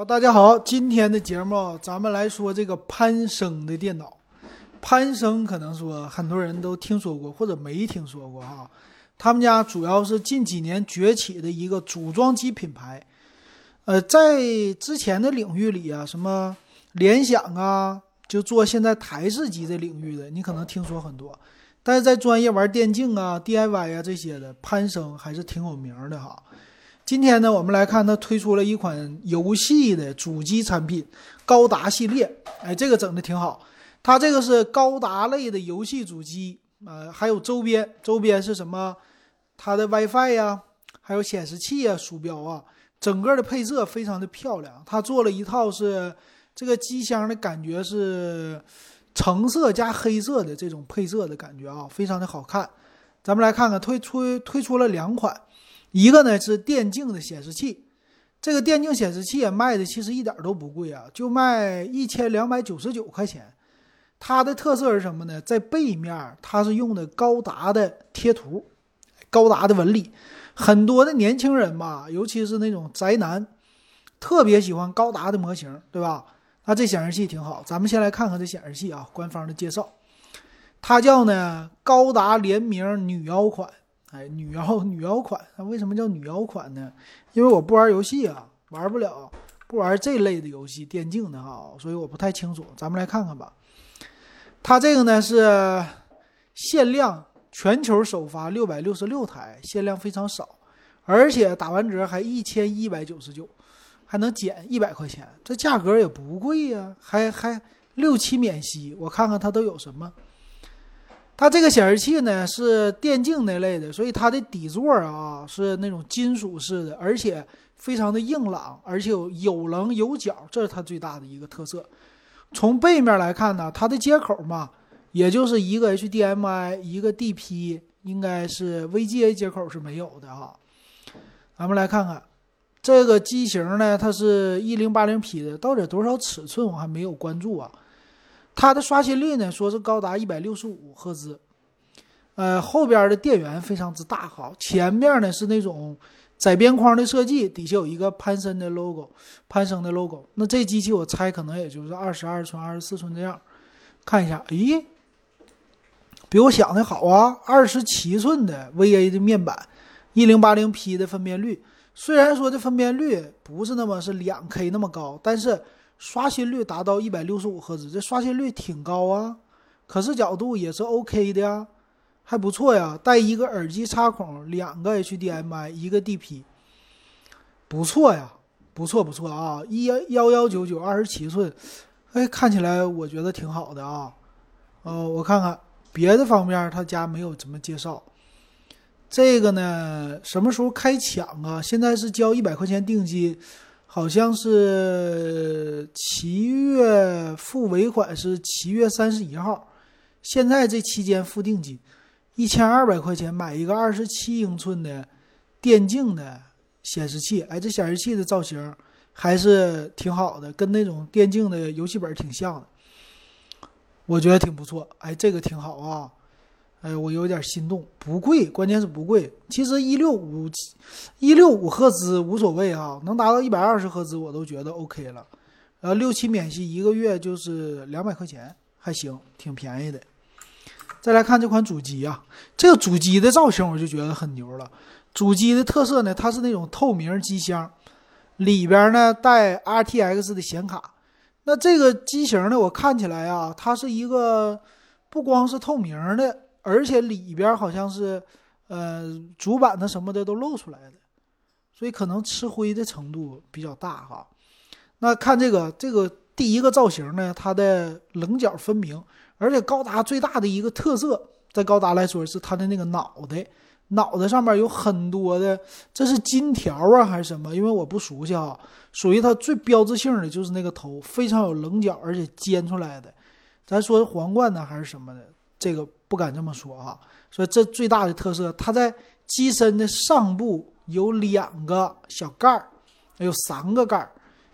好，大家好，今天的节目咱们来说这个攀升的电脑。攀升可能说很多人都听说过或者没听说过哈，他们家主要是近几年崛起的一个组装机品牌。呃，在之前的领域里啊，什么联想啊，就做现在台式机这领域的，你可能听说很多。但是在专业玩电竞啊、DIY 啊这些的，攀升还是挺有名的哈。今天呢，我们来看它推出了一款游戏的主机产品高达系列，哎，这个整的挺好。它这个是高达类的游戏主机，呃，还有周边，周边是什么？它的 WiFi 呀，还有显示器啊、鼠标啊，整个的配色非常的漂亮。它做了一套是这个机箱的感觉是橙色加黑色的这种配色的感觉啊，非常的好看。咱们来看看推出推出了两款。一个呢是电竞的显示器，这个电竞显示器也卖的其实一点都不贵啊，就卖一千两百九十九块钱。它的特色是什么呢？在背面它是用的高达的贴图，高达的纹理。很多的年轻人嘛，尤其是那种宅男，特别喜欢高达的模型，对吧？那这显示器挺好，咱们先来看看这显示器啊，官方的介绍，它叫呢高达联名女妖款。哎，女妖 女妖款，那为什么叫女妖款呢？因为我不玩游戏啊，玩不了，不玩这类的游戏，电竞的哈，所以我不太清楚。咱们来看看吧。它这个呢是限量，全球首发六百六十六台，限量非常少，而且打完折还一千一百九十九，还能减一百块钱，这价格也不贵呀，还还六期免息。我看看它都有什么。它这个显示器呢是电竞那类的，所以它的底座啊是那种金属式的，而且非常的硬朗，而且有有棱有角，这是它最大的一个特色。从背面来看呢，它的接口嘛，也就是一个 HDMI，一个 DP，应该是 VGA 接口是没有的啊。咱们来看看这个机型呢，它是一零八零 P 的，到底多少尺寸我还没有关注啊。它的刷新率呢，说是高达一百六十五赫兹，呃，后边的电源非常之大哈，前面呢是那种窄边框的设计，底下有一个攀升的 logo，攀升的 logo。那这机器我猜可能也就是二十二寸、二十四寸这样。看一下，咦，比我想的好啊，二十七寸的 VA 的面板，一零八零 P 的分辨率。虽然说这分辨率不是那么是两 K 那么高，但是。刷新率达到一百六十五赫兹，这刷新率挺高啊，可视角度也是 OK 的呀，还不错呀。带一个耳机插孔，两个 HDMI，一个 DP，不错呀，不错不错啊，一幺幺九九二十七寸，哎，看起来我觉得挺好的啊。哦，我看看别的方面，他家没有怎么介绍。这个呢，什么时候开抢啊？现在是交一百块钱定金。好像是七月付尾款是七月三十一号，现在这期间付定金，一千二百块钱买一个二十七英寸的电竞的显示器，哎，这显示器的造型还是挺好的，跟那种电竞的游戏本挺像的，我觉得挺不错，哎，这个挺好啊。哎，我有点心动，不贵，关键是不贵。其实一六五一六五赫兹无所谓啊，能达到一百二十赫兹我都觉得 OK 了。然后六期免息，一个月就是两百块钱，还行，挺便宜的。再来看这款主机啊，这个主机的造型我就觉得很牛了。主机的特色呢，它是那种透明机箱，里边呢带 RTX 的显卡。那这个机型呢，我看起来啊，它是一个不光是透明的。而且里边好像是，呃，主板的什么的都露出来的，所以可能吃灰的程度比较大哈。那看这个这个第一个造型呢，它的棱角分明，而且高达最大的一个特色，在高达来说是它的那个脑袋，脑袋上面有很多的，这是金条啊还是什么？因为我不熟悉啊。属于它最标志性的就是那个头，非常有棱角，而且尖出来的。咱说皇冠呢还是什么的？这个。不敢这么说啊，所以这最大的特色，它在机身的上部有两个小盖儿，有三个盖儿，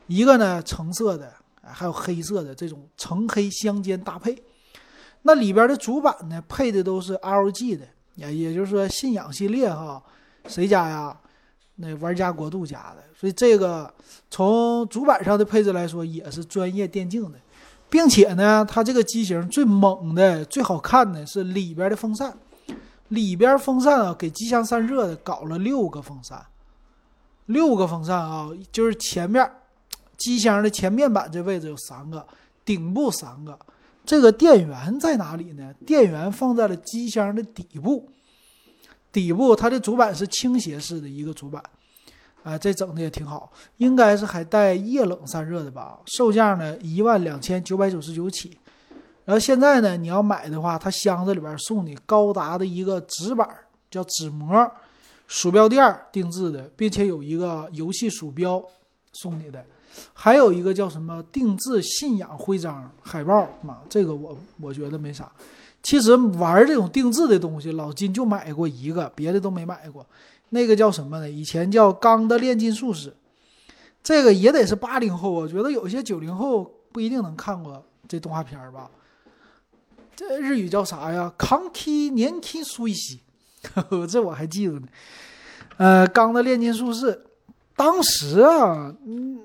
一个呢橙色的，还有黑色的这种橙黑相间搭配。那里边的主板呢，配的都是 LG 的，也也就是说信仰系列哈，谁家呀？那玩家国度家的，所以这个从主板上的配置来说也是专业电竞的，并且呢，它这个机型最猛的、最好看的是里边的风扇，里边风扇啊给机箱散热的搞了六个风扇，六个风扇啊，就是前面机箱的前面板这位置有三个，顶部三个。这个电源在哪里呢？电源放在了机箱的底部，底部它的主板是倾斜式的一个主板，啊，这整的也挺好，应该是还带液冷散热的吧？售价呢一万两千九百九十九起，然后现在呢你要买的话，它箱子里边送你高达的一个纸板，叫纸膜，鼠标垫定制的，并且有一个游戏鼠标送你的。还有一个叫什么定制信仰徽章海报嘛？这个我我觉得没啥。其实玩这种定制的东西，老金就买过一个，别的都没买过。那个叫什么呢？以前叫《钢的炼金术士》，这个也得是八零后。我觉得有些九零后不一定能看过这动画片吧。这日语叫啥呀？康基年轻苏西，这我还记得呢。呃，《钢的炼金术士》。当时啊，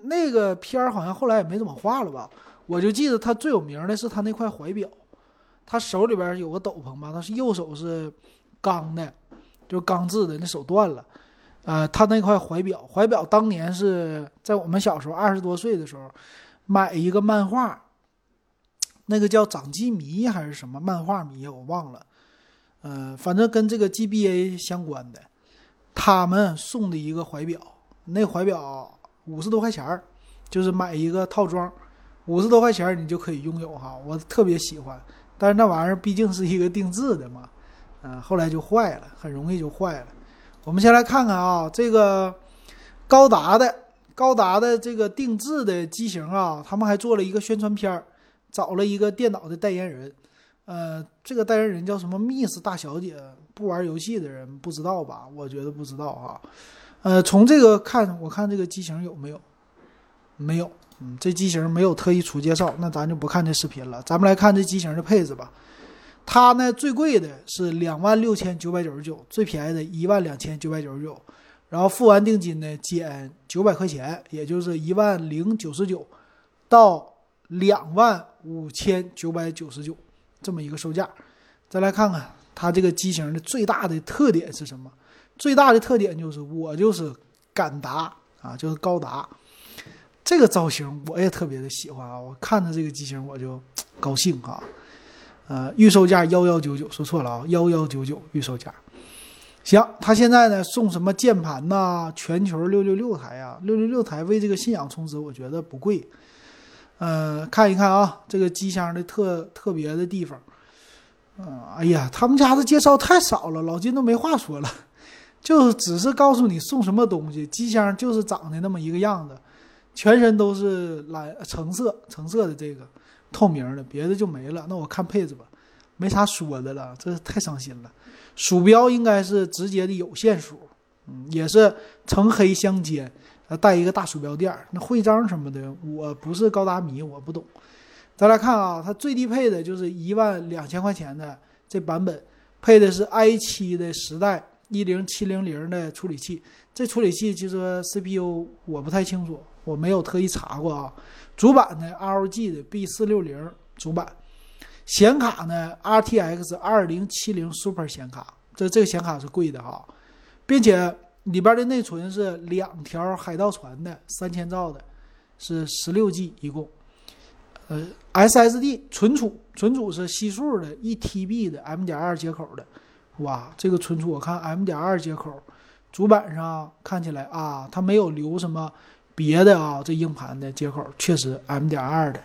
那个片儿好像后来也没怎么画了吧？我就记得他最有名的是他那块怀表，他手里边有个斗篷吧，他是右手是钢的，就钢制的，那手断了。呃，他那块怀表，怀表当年是在我们小时候二十多岁的时候买一个漫画，那个叫掌机迷还是什么漫画迷，我忘了。呃，反正跟这个 GBA 相关的，他们送的一个怀表。那怀表五十多块钱儿，就是买一个套装，五十多块钱你就可以拥有哈。我特别喜欢，但是那玩意儿毕竟是一个定制的嘛，嗯，后来就坏了，很容易就坏了。我们先来看看啊，这个高达的高达的这个定制的机型啊，他们还做了一个宣传片儿，找了一个电脑的代言人，呃，这个代言人叫什么 Miss 大小姐，不玩游戏的人不知道吧？我觉得不知道啊。呃，从这个看，我看这个机型有没有？没有，嗯，这机型没有特意出介绍，那咱就不看这视频了。咱们来看这机型的配置吧。它呢最贵的是两万六千九百九十九，最便宜的一万两千九百九十九，然后付完定金呢减九百块钱，也就是一万零九十九到两万五千九百九十九这么一个售价。再来看看它这个机型的最大的特点是什么？最大的特点就是我就是敢达啊，就是高达这个造型我也特别的喜欢啊！我看着这个机型我就高兴啊。呃，预售价幺幺九九，说错了啊，幺幺九九预售价。行，他现在呢送什么键盘呐？全球六六六台啊，六六六台为这个信仰充值，我觉得不贵。呃，看一看啊，这个机箱的特特别的地方。嗯，哎呀，他们家的介绍太少了，老金都没话说了。就只是告诉你送什么东西，机箱就是长的那么一个样子，全身都是蓝橙色橙色的这个透明的，别的就没了。那我看配置吧，没啥说的了，这太伤心了。鼠标应该是直接的有线鼠，嗯，也是橙黑相间，带一个大鼠标垫那徽章什么的，我不是高达迷，我不懂。再来看啊，它最低配的就是一万两千块钱的这版本，配的是 i 七的时代。一零七零零的处理器，这处理器其实 CPU 我不太清楚，我没有特意查过啊。主板呢，ROG 的 B 四六零主板，显卡呢，RTX 二零七零 Super 显卡，这这个显卡是贵的哈，并且里边的内存是两条海盗船的三千兆的，是十六 G 一共。呃，SSD 存储存储是西数的一 TB 的 M 点二接口的。哇，这个存储我看 M 点二接口，主板上看起来啊，它没有留什么别的啊，这硬盘的接口确实 M 点二的。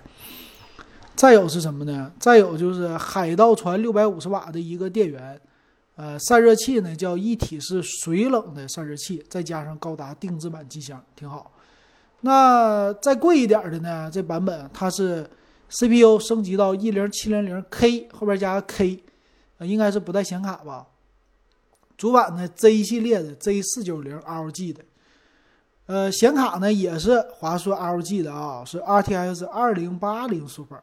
再有是什么呢？再有就是海盗船六百五十瓦的一个电源，呃，散热器呢叫一体式水冷的散热器，再加上高达定制版机箱，挺好。那再贵一点的呢？这版本它是 CPU 升级到一零七零零 K 后边加个 K。应该是不带显卡吧？主板呢，Z 系列的 Z 四九零 LG 的，呃，显卡呢也是华硕 LG 的啊，是 RTX 二零八零 Super，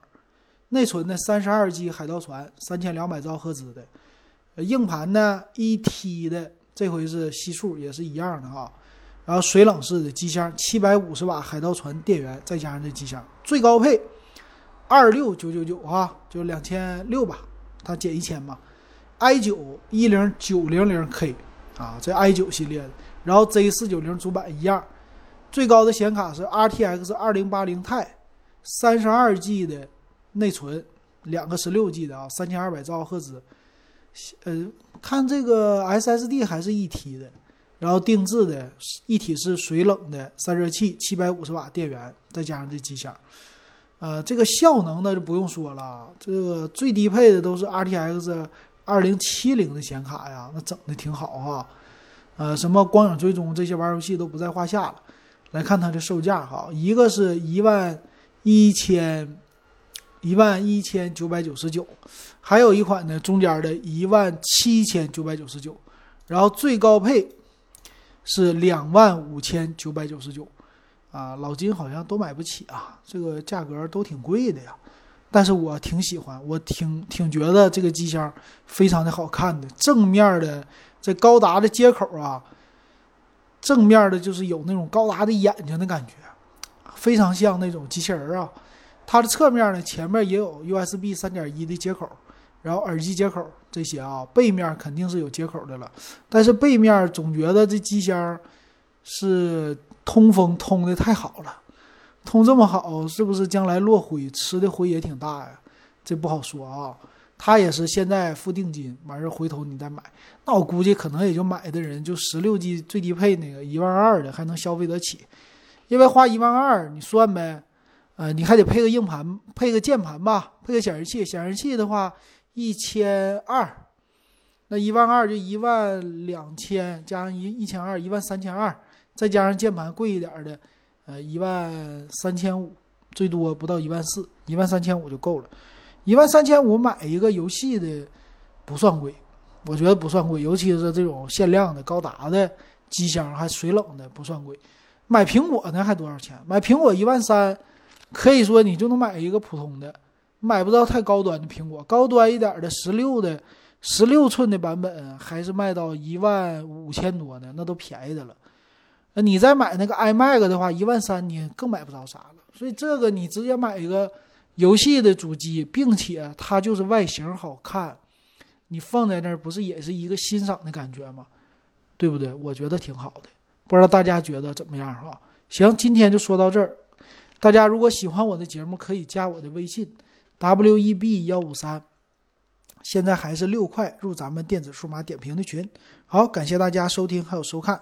内存呢三十二 G 海盗船，三千两百兆赫兹的，硬盘呢一 T 的，这回是系数也是一样的啊，然后水冷式的机箱，七百五十瓦海盗船电源，再加上这机箱，最高配二六九九九啊，就两千六吧，它减一千嘛。i 九一零九零零 K 啊，这 i 九系列的，然后 Z 四九零主板一样，最高的显卡是 RTX 二零八零 Ti，三十二 G 的内存，两个十六 G 的啊，三千二百兆赫兹。呃，看这个 SSD 还是一 T 的，然后定制的一体式水冷的散热器，七百五十瓦电源，再加上这机箱，呃，这个效能呢就不用说了，这个最低配的都是 RTX 二零七零的显卡呀，那整的挺好哈，呃，什么光影追踪这些玩游戏都不在话下了。来看它的售价哈，一个是一万一千。一万一千九百九十九，还有一款呢，中间的一万七千九百九十九，然后最高配是两万五千九百九十九，啊，老金好像都买不起啊，这个价格都挺贵的呀，但是我挺喜欢，我挺挺觉得这个机箱非常的好看的，正面的这高达的接口啊，正面的就是有那种高达的眼睛的感觉，非常像那种机器人啊。它的侧面呢，前面也有 USB 三点一的接口，然后耳机接口这些啊，背面肯定是有接口的了。但是背面总觉得这机箱是通风通的太好了，通这么好，是不是将来落灰吃的灰也挺大呀？这不好说啊。它也是现在付定金，完事回头你再买。那我估计可能也就买的人就十六 G 最低配那个一万二的还能消费得起，因为花一万二，你算呗。呃，你还得配个硬盘，配个键盘吧，配个显示器。显示器的话，一千二，那一万二就一万两千，加上一一千二，一万三千二，再加上键盘贵一点的，呃，一万三千五，最多不到一万四，一万三千五就够了。一万三千五买一个游戏的不算贵，我觉得不算贵，尤其是这种限量的高达的机箱还水冷的不算贵。买苹果呢还多少钱？买苹果一万三。可以说你就能买一个普通的，买不到太高端的苹果，高端一点的十六的十六寸的版本还是卖到一万五千多呢，那都便宜的了。那你再买那个 iMac 的话，一万三你更买不着啥了。所以这个你直接买一个游戏的主机，并且它就是外形好看，你放在那儿不是也是一个欣赏的感觉吗？对不对？我觉得挺好的，不知道大家觉得怎么样哈？行，今天就说到这儿。大家如果喜欢我的节目，可以加我的微信，w e b 幺五三，现在还是六块入咱们电子数码点评的群。好，感谢大家收听还有收看。